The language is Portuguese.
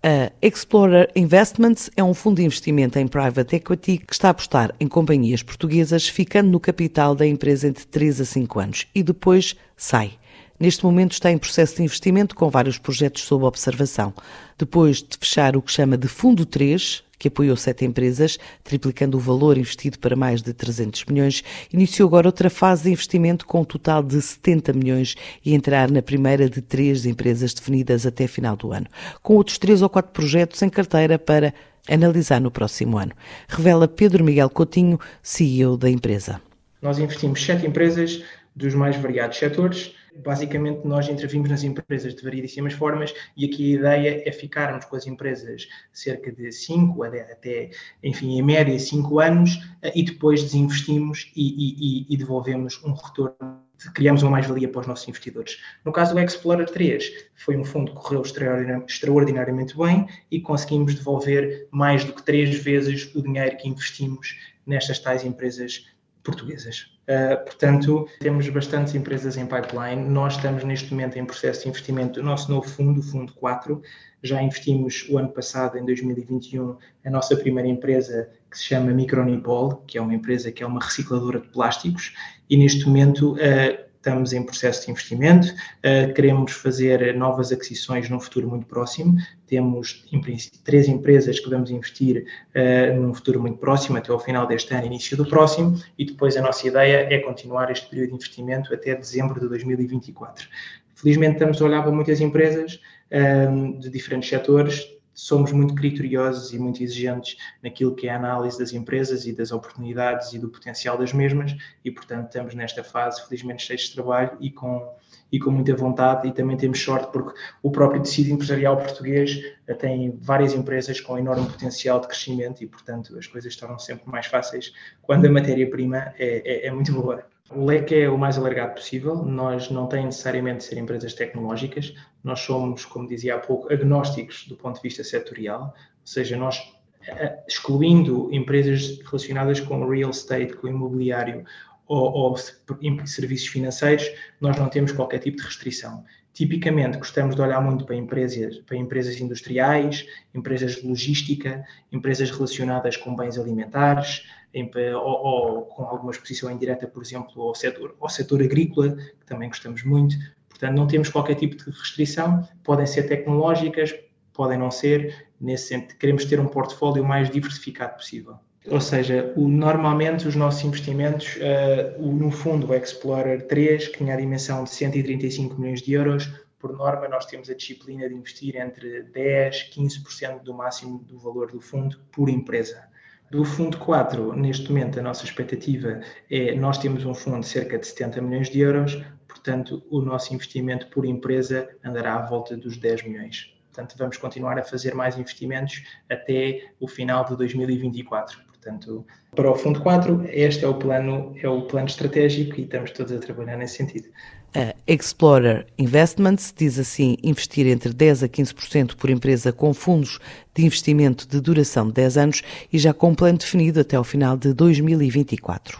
A Explorer Investments é um fundo de investimento em private equity que está a apostar em companhias portuguesas, ficando no capital da empresa entre 3 a 5 anos e depois sai. Neste momento está em processo de investimento com vários projetos sob observação. Depois de fechar o que chama de Fundo 3, que apoiou sete empresas, triplicando o valor investido para mais de 300 milhões, iniciou agora outra fase de investimento com um total de 70 milhões e entrar na primeira de três empresas definidas até final do ano, com outros três ou quatro projetos em carteira para analisar no próximo ano. Revela Pedro Miguel Coutinho, CEO da empresa. Nós investimos sete empresas dos mais variados setores basicamente nós intervimos nas empresas de variedíssimas formas e aqui a ideia é ficarmos com as empresas cerca de 5 até, enfim, em média 5 anos eh, e depois desinvestimos e, e, e devolvemos um retorno criamos uma mais-valia para os nossos investidores. No caso do Explorer 3, foi um fundo que correu extraordinariamente bem e conseguimos devolver mais do que três vezes o dinheiro que investimos nestas tais empresas portuguesas. Uh, portanto, temos bastantes empresas em pipeline. Nós estamos neste momento em processo de investimento do nosso novo fundo, o Fundo 4. Já investimos o ano passado, em 2021, a nossa primeira empresa que se chama Micronipol, que é uma empresa que é uma recicladora de plásticos, e neste momento uh, estamos em processo de investimento, uh, queremos fazer novas aquisições num futuro muito próximo. Temos, em princípio, três empresas que vamos investir uh, num futuro muito próximo, até ao final deste ano, início do próximo, e depois a nossa ideia é continuar este período de investimento até dezembro de 2024. Felizmente estamos a olhar para muitas empresas eh, de diferentes setores, somos muito criteriosos e muito exigentes naquilo que é a análise das empresas e das oportunidades e do potencial das mesmas e, portanto, estamos nesta fase, felizmente, cheios de trabalho e com, e com muita vontade e também temos sorte porque o próprio tecido empresarial português eh, tem várias empresas com enorme potencial de crescimento e, portanto, as coisas tornam sempre mais fáceis quando a matéria-prima é, é, é muito boa. O leque é o mais alargado possível. Nós não tem necessariamente de ser empresas tecnológicas. Nós somos, como dizia há pouco, agnósticos do ponto de vista setorial, ou seja, nós eh, excluindo empresas relacionadas com real estate, com imobiliário ou, ou serviços financeiros, nós não temos qualquer tipo de restrição. Tipicamente, gostamos de olhar muito para empresas, para empresas industriais, empresas de logística, empresas relacionadas com bens alimentares, em, ou, ou, com alguma exposição indireta, por exemplo, ao setor, ao setor agrícola, que também gostamos muito. Portanto, não temos qualquer tipo de restrição, podem ser tecnológicas, podem não ser, nesse sentido, queremos ter um portfólio mais diversificado possível. Ou seja, o, normalmente os nossos investimentos, uh, o, no fundo o Explorer 3, que tinha a dimensão de 135 milhões de euros, por norma nós temos a disciplina de investir entre 10, 15% do máximo do valor do fundo por empresa. Do fundo 4, neste momento, a nossa expectativa é nós temos um fundo de cerca de 70 milhões de euros, portanto, o nosso investimento por empresa andará à volta dos 10 milhões. Portanto, vamos continuar a fazer mais investimentos até o final de 2024. Portanto, para o Fundo 4, este é o plano, é o plano estratégico e estamos todos a trabalhar nesse sentido. A Explorer Investments diz assim investir entre 10% a 15% por empresa com fundos de investimento de duração de 10 anos e já com plano definido até ao final de 2024.